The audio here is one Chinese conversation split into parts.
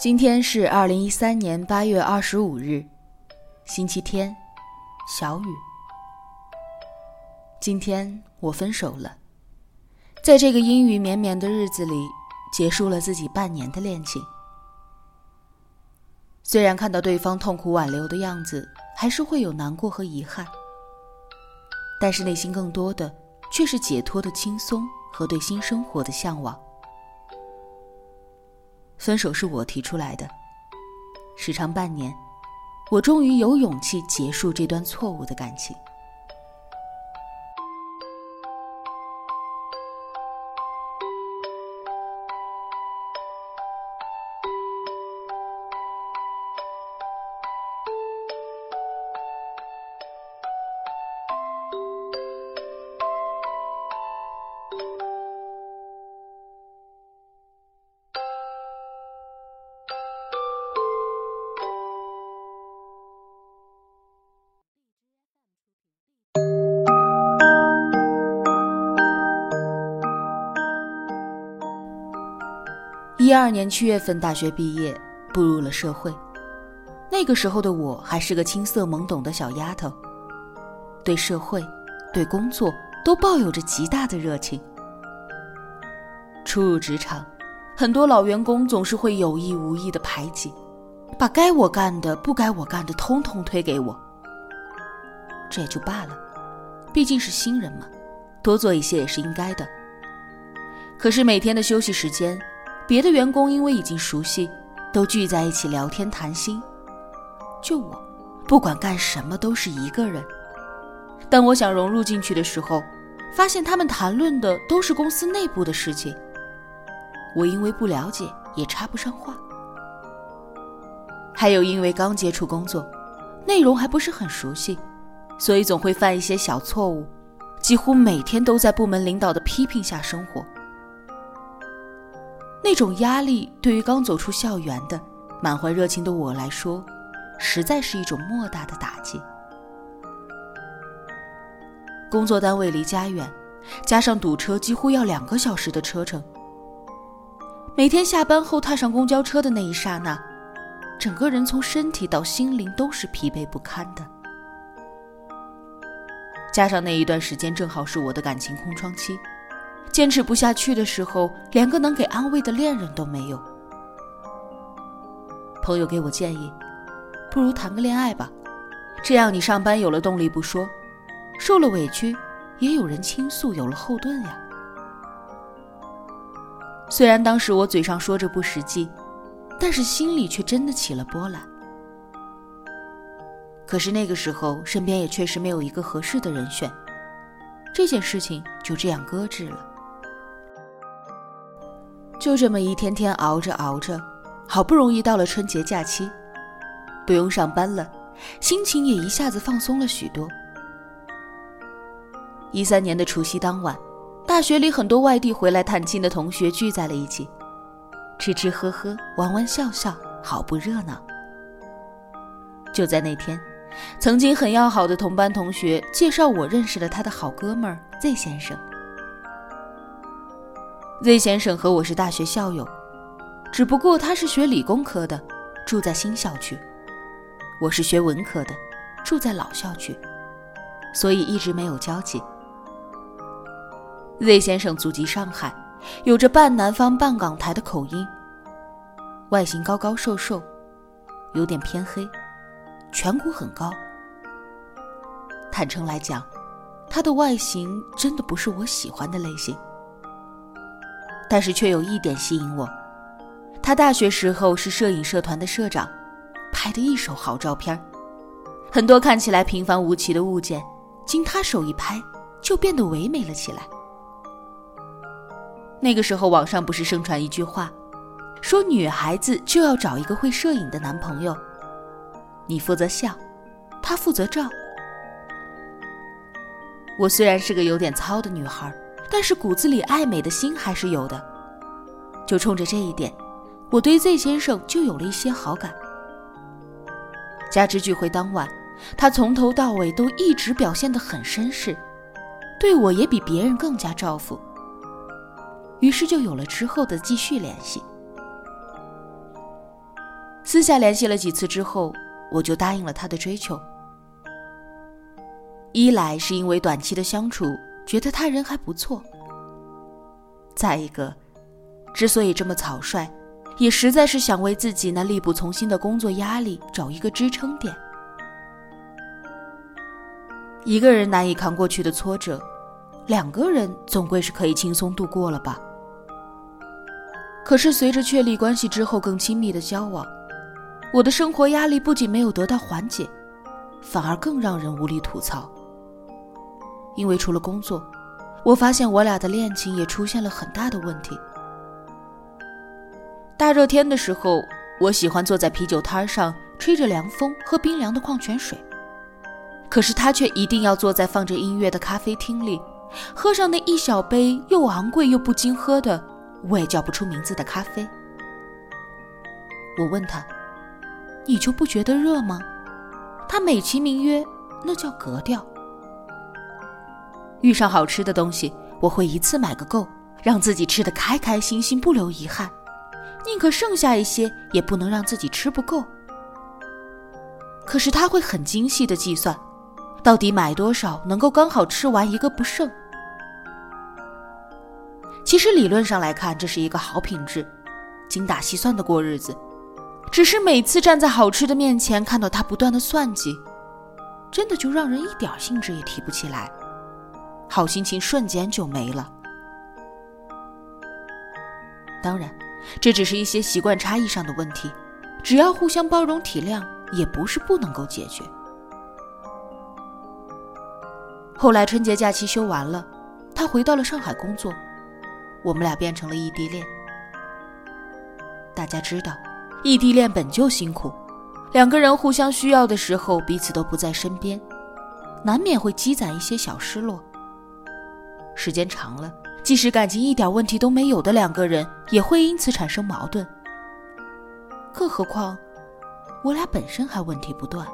今天是二零一三年八月二十五日，星期天，小雨。今天我分手了，在这个阴雨绵绵的日子里，结束了自己半年的恋情。虽然看到对方痛苦挽留的样子，还是会有难过和遗憾，但是内心更多的却是解脱的轻松和对新生活的向往。分手是我提出来的，时长半年，我终于有勇气结束这段错误的感情。第二年七月份大学毕业，步入了社会。那个时候的我还是个青涩懵懂的小丫头，对社会、对工作都抱有着极大的热情。初入职场，很多老员工总是会有意无意的排挤，把该我干的、不该我干的通通推给我。这也就罢了，毕竟是新人嘛，多做一些也是应该的。可是每天的休息时间。别的员工因为已经熟悉，都聚在一起聊天谈心，就我，不管干什么都是一个人。当我想融入进去的时候，发现他们谈论的都是公司内部的事情，我因为不了解也插不上话。还有因为刚接触工作，内容还不是很熟悉，所以总会犯一些小错误，几乎每天都在部门领导的批评下生活。那种压力对于刚走出校园的、满怀热情的我来说，实在是一种莫大的打击。工作单位离家远，加上堵车，几乎要两个小时的车程。每天下班后踏上公交车的那一刹那，整个人从身体到心灵都是疲惫不堪的。加上那一段时间正好是我的感情空窗期。坚持不下去的时候，连个能给安慰的恋人都没有。朋友给我建议，不如谈个恋爱吧，这样你上班有了动力不说，受了委屈也有人倾诉，有了后盾呀。虽然当时我嘴上说着不实际，但是心里却真的起了波澜。可是那个时候身边也确实没有一个合适的人选，这件事情就这样搁置了。就这么一天天熬着熬着，好不容易到了春节假期，不用上班了，心情也一下子放松了许多。一三年的除夕当晚，大学里很多外地回来探亲的同学聚在了一起，吃吃喝喝，玩玩笑笑，好不热闹。就在那天，曾经很要好的同班同学介绍我认识了他的好哥们儿 Z 先生。Z 先生和我是大学校友，只不过他是学理工科的，住在新校区；我是学文科的，住在老校区，所以一直没有交集。Z 先生祖籍上海，有着半南方半港台的口音，外形高高瘦瘦，有点偏黑，颧骨很高。坦诚来讲，他的外形真的不是我喜欢的类型。但是却有一点吸引我，他大学时候是摄影社团的社长，拍的一手好照片很多看起来平凡无奇的物件，经他手一拍，就变得唯美了起来。那个时候网上不是盛传一句话，说女孩子就要找一个会摄影的男朋友，你负责笑，他负责照。我虽然是个有点糙的女孩。但是骨子里爱美的心还是有的，就冲着这一点，我对 Z 先生就有了一些好感。加之聚会当晚，他从头到尾都一直表现得很绅士，对我也比别人更加照顾，于是就有了之后的继续联系。私下联系了几次之后，我就答应了他的追求。一来是因为短期的相处，觉得他人还不错；再一个，之所以这么草率，也实在是想为自己那力不从心的工作压力找一个支撑点。一个人难以扛过去的挫折，两个人总归是可以轻松度过了吧？可是随着确立关系之后更亲密的交往，我的生活压力不仅没有得到缓解，反而更让人无力吐槽。因为除了工作，我发现我俩的恋情也出现了很大的问题。大热天的时候，我喜欢坐在啤酒摊上吹着凉风喝冰凉的矿泉水，可是他却一定要坐在放着音乐的咖啡厅里，喝上那一小杯又昂贵又不经喝的我也叫不出名字的咖啡。我问他：“你就不觉得热吗？”他美其名曰：“那叫格调。”遇上好吃的东西，我会一次买个够，让自己吃得开开心心，不留遗憾，宁可剩下一些，也不能让自己吃不够。可是他会很精细的计算，到底买多少能够刚好吃完一个不剩。其实理论上来看，这是一个好品质，精打细算的过日子。只是每次站在好吃的面前，看到他不断的算计，真的就让人一点兴致也提不起来。好心情瞬间就没了。当然，这只是一些习惯差异上的问题，只要互相包容体谅，也不是不能够解决。后来春节假期休完了，他回到了上海工作，我们俩变成了异地恋。大家知道，异地恋本就辛苦，两个人互相需要的时候，彼此都不在身边，难免会积攒一些小失落。时间长了，即使感情一点问题都没有的两个人，也会因此产生矛盾。更何况，我俩本身还问题不断。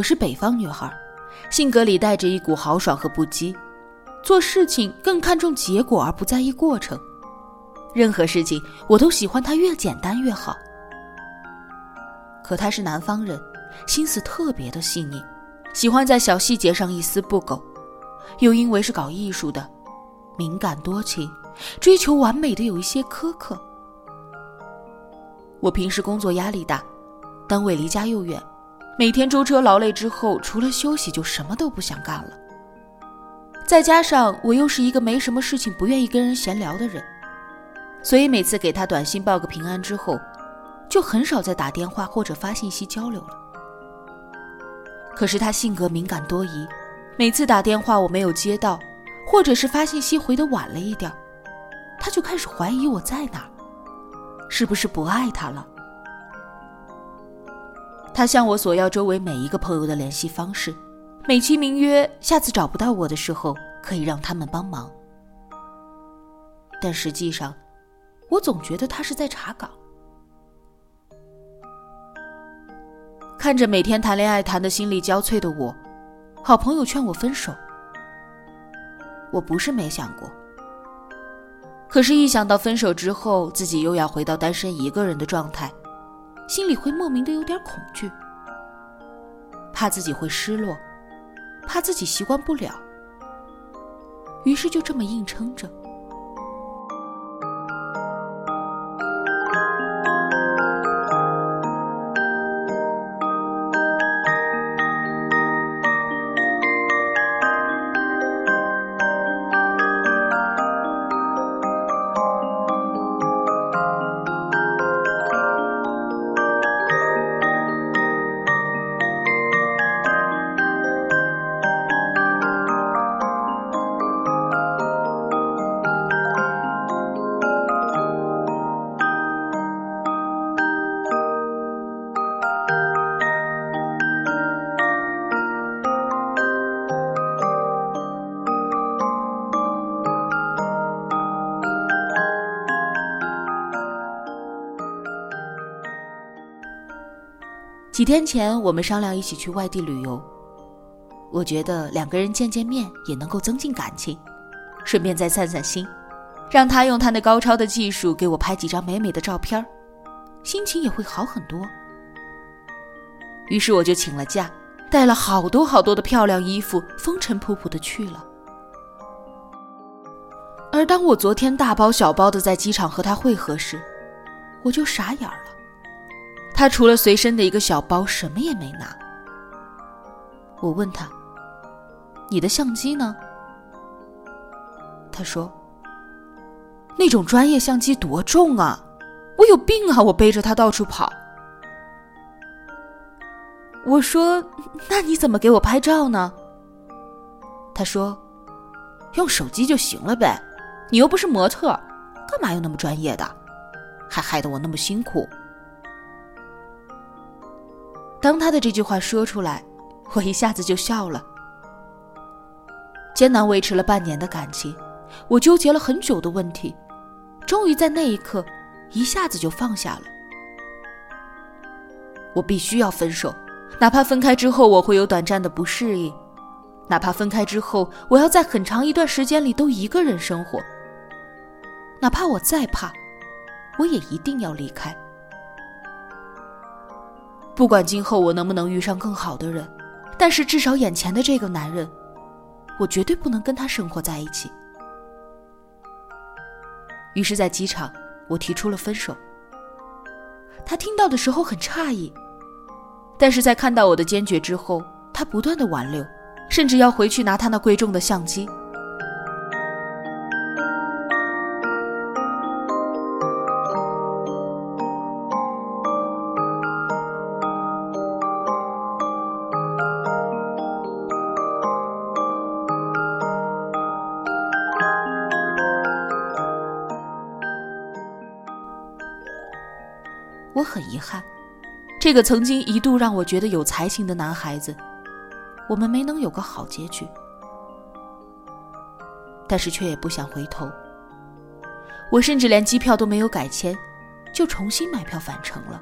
我是北方女孩，性格里带着一股豪爽和不羁，做事情更看重结果而不在意过程。任何事情我都喜欢它越简单越好。可他是南方人，心思特别的细腻，喜欢在小细节上一丝不苟，又因为是搞艺术的，敏感多情，追求完美的有一些苛刻。我平时工作压力大，单位离家又远。每天舟车劳累之后，除了休息就什么都不想干了。再加上我又是一个没什么事情、不愿意跟人闲聊的人，所以每次给他短信报个平安之后，就很少再打电话或者发信息交流了。可是他性格敏感多疑，每次打电话我没有接到，或者是发信息回的晚了一点，他就开始怀疑我在哪，是不是不爱他了？他向我索要周围每一个朋友的联系方式，美其名曰下次找不到我的时候可以让他们帮忙。但实际上，我总觉得他是在查岗。看着每天谈恋爱谈的心力交瘁的我，好朋友劝我分手。我不是没想过，可是，一想到分手之后自己又要回到单身一个人的状态。心里会莫名的有点恐惧，怕自己会失落，怕自己习惯不了，于是就这么硬撑着。几天前，我们商量一起去外地旅游。我觉得两个人见见面也能够增进感情，顺便再散散心，让他用他那高超的技术给我拍几张美美的照片心情也会好很多。于是我就请了假，带了好多好多的漂亮衣服，风尘仆仆的去了。而当我昨天大包小包的在机场和他会合时，我就傻眼了。他除了随身的一个小包，什么也没拿。我问他：“你的相机呢？”他说：“那种专业相机多重啊，我有病啊！我背着它到处跑。”我说：“那你怎么给我拍照呢？”他说：“用手机就行了呗。”你又不是模特，干嘛要那么专业的？还害得我那么辛苦。当他的这句话说出来，我一下子就笑了。艰难维持了半年的感情，我纠结了很久的问题，终于在那一刻，一下子就放下了。我必须要分手，哪怕分开之后我会有短暂的不适应，哪怕分开之后我要在很长一段时间里都一个人生活。哪怕我再怕，我也一定要离开。不管今后我能不能遇上更好的人，但是至少眼前的这个男人，我绝对不能跟他生活在一起。于是，在机场，我提出了分手。他听到的时候很诧异，但是在看到我的坚决之后，他不断的挽留，甚至要回去拿他那贵重的相机。这个曾经一度让我觉得有才情的男孩子，我们没能有个好结局。但是却也不想回头，我甚至连机票都没有改签，就重新买票返程了。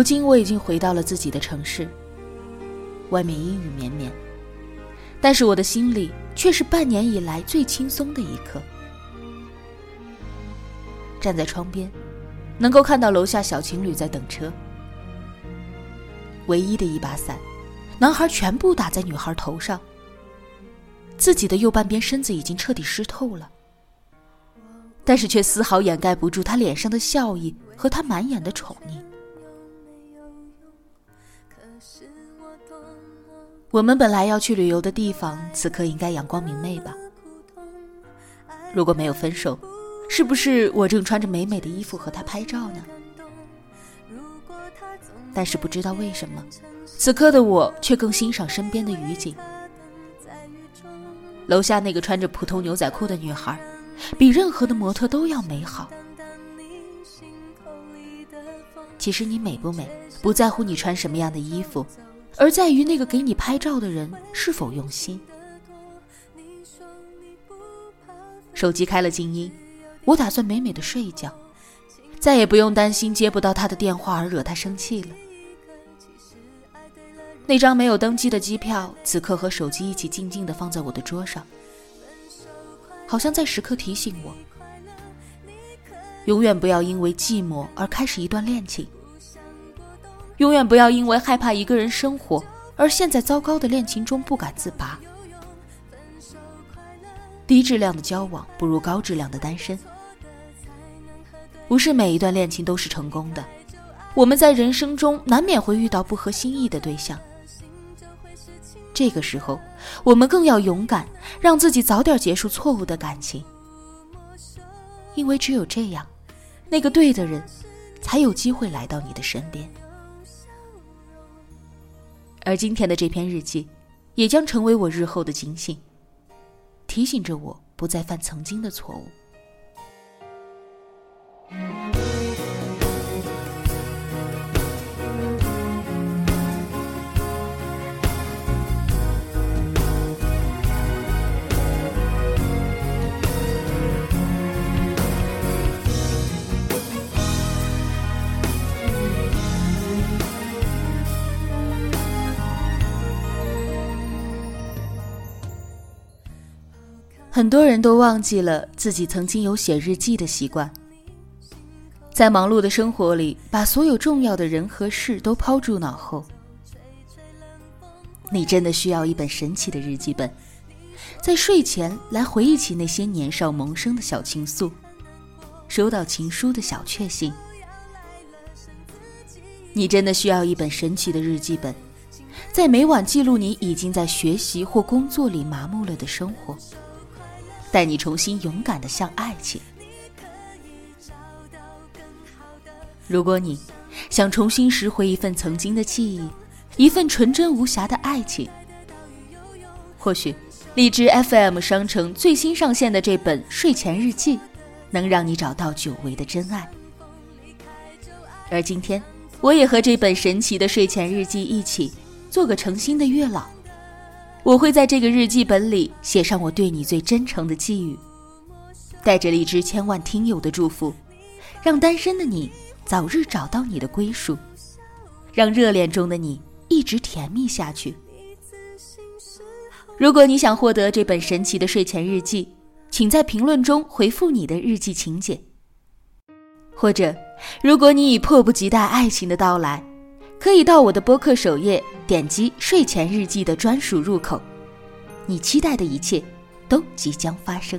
如今我已经回到了自己的城市，外面阴雨绵绵，但是我的心里却是半年以来最轻松的一刻。站在窗边，能够看到楼下小情侣在等车，唯一的一把伞，男孩全部打在女孩头上，自己的右半边身子已经彻底湿透了，但是却丝毫掩盖不住他脸上的笑意和他满眼的宠溺。我们本来要去旅游的地方，此刻应该阳光明媚吧？如果没有分手，是不是我正穿着美美的衣服和他拍照呢？但是不知道为什么，此刻的我却更欣赏身边的雨景。楼下那个穿着普通牛仔裤的女孩，比任何的模特都要美好。其实你美不美，不在乎你穿什么样的衣服。而在于那个给你拍照的人是否用心。手机开了静音，我打算美美的睡一觉，再也不用担心接不到他的电话而惹他生气了。那张没有登机的机票，此刻和手机一起静静的放在我的桌上，好像在时刻提醒我：永远不要因为寂寞而开始一段恋情。永远不要因为害怕一个人生活，而陷在糟糕的恋情中不敢自拔。低质量的交往不如高质量的单身。不是每一段恋情都是成功的，我们在人生中难免会遇到不合心意的对象。这个时候，我们更要勇敢，让自己早点结束错误的感情。因为只有这样，那个对的人才有机会来到你的身边。而今天的这篇日记，也将成为我日后的警醒，提醒着我不再犯曾经的错误。很多人都忘记了自己曾经有写日记的习惯，在忙碌的生活里，把所有重要的人和事都抛诸脑后。你真的需要一本神奇的日记本，在睡前来回忆起那些年少萌生的小情愫，收到情书的小确幸。你真的需要一本神奇的日记本，在每晚记录你已经在学习或工作里麻木了的生活。带你重新勇敢的向爱情。如果你想重新拾回一份曾经的记忆，一份纯真无瑕的爱情，或许荔枝 FM 商城最新上线的这本睡前日记，能让你找到久违的真爱。而今天，我也和这本神奇的睡前日记一起，做个诚心的月老。我会在这个日记本里写上我对你最真诚的寄语，带着荔枝千万听友的祝福，让单身的你早日找到你的归属，让热恋中的你一直甜蜜下去。如果你想获得这本神奇的睡前日记，请在评论中回复你的日记情节。或者，如果你已迫不及待爱情的到来。可以到我的播客首页点击睡前日记的专属入口，你期待的一切都即将发生。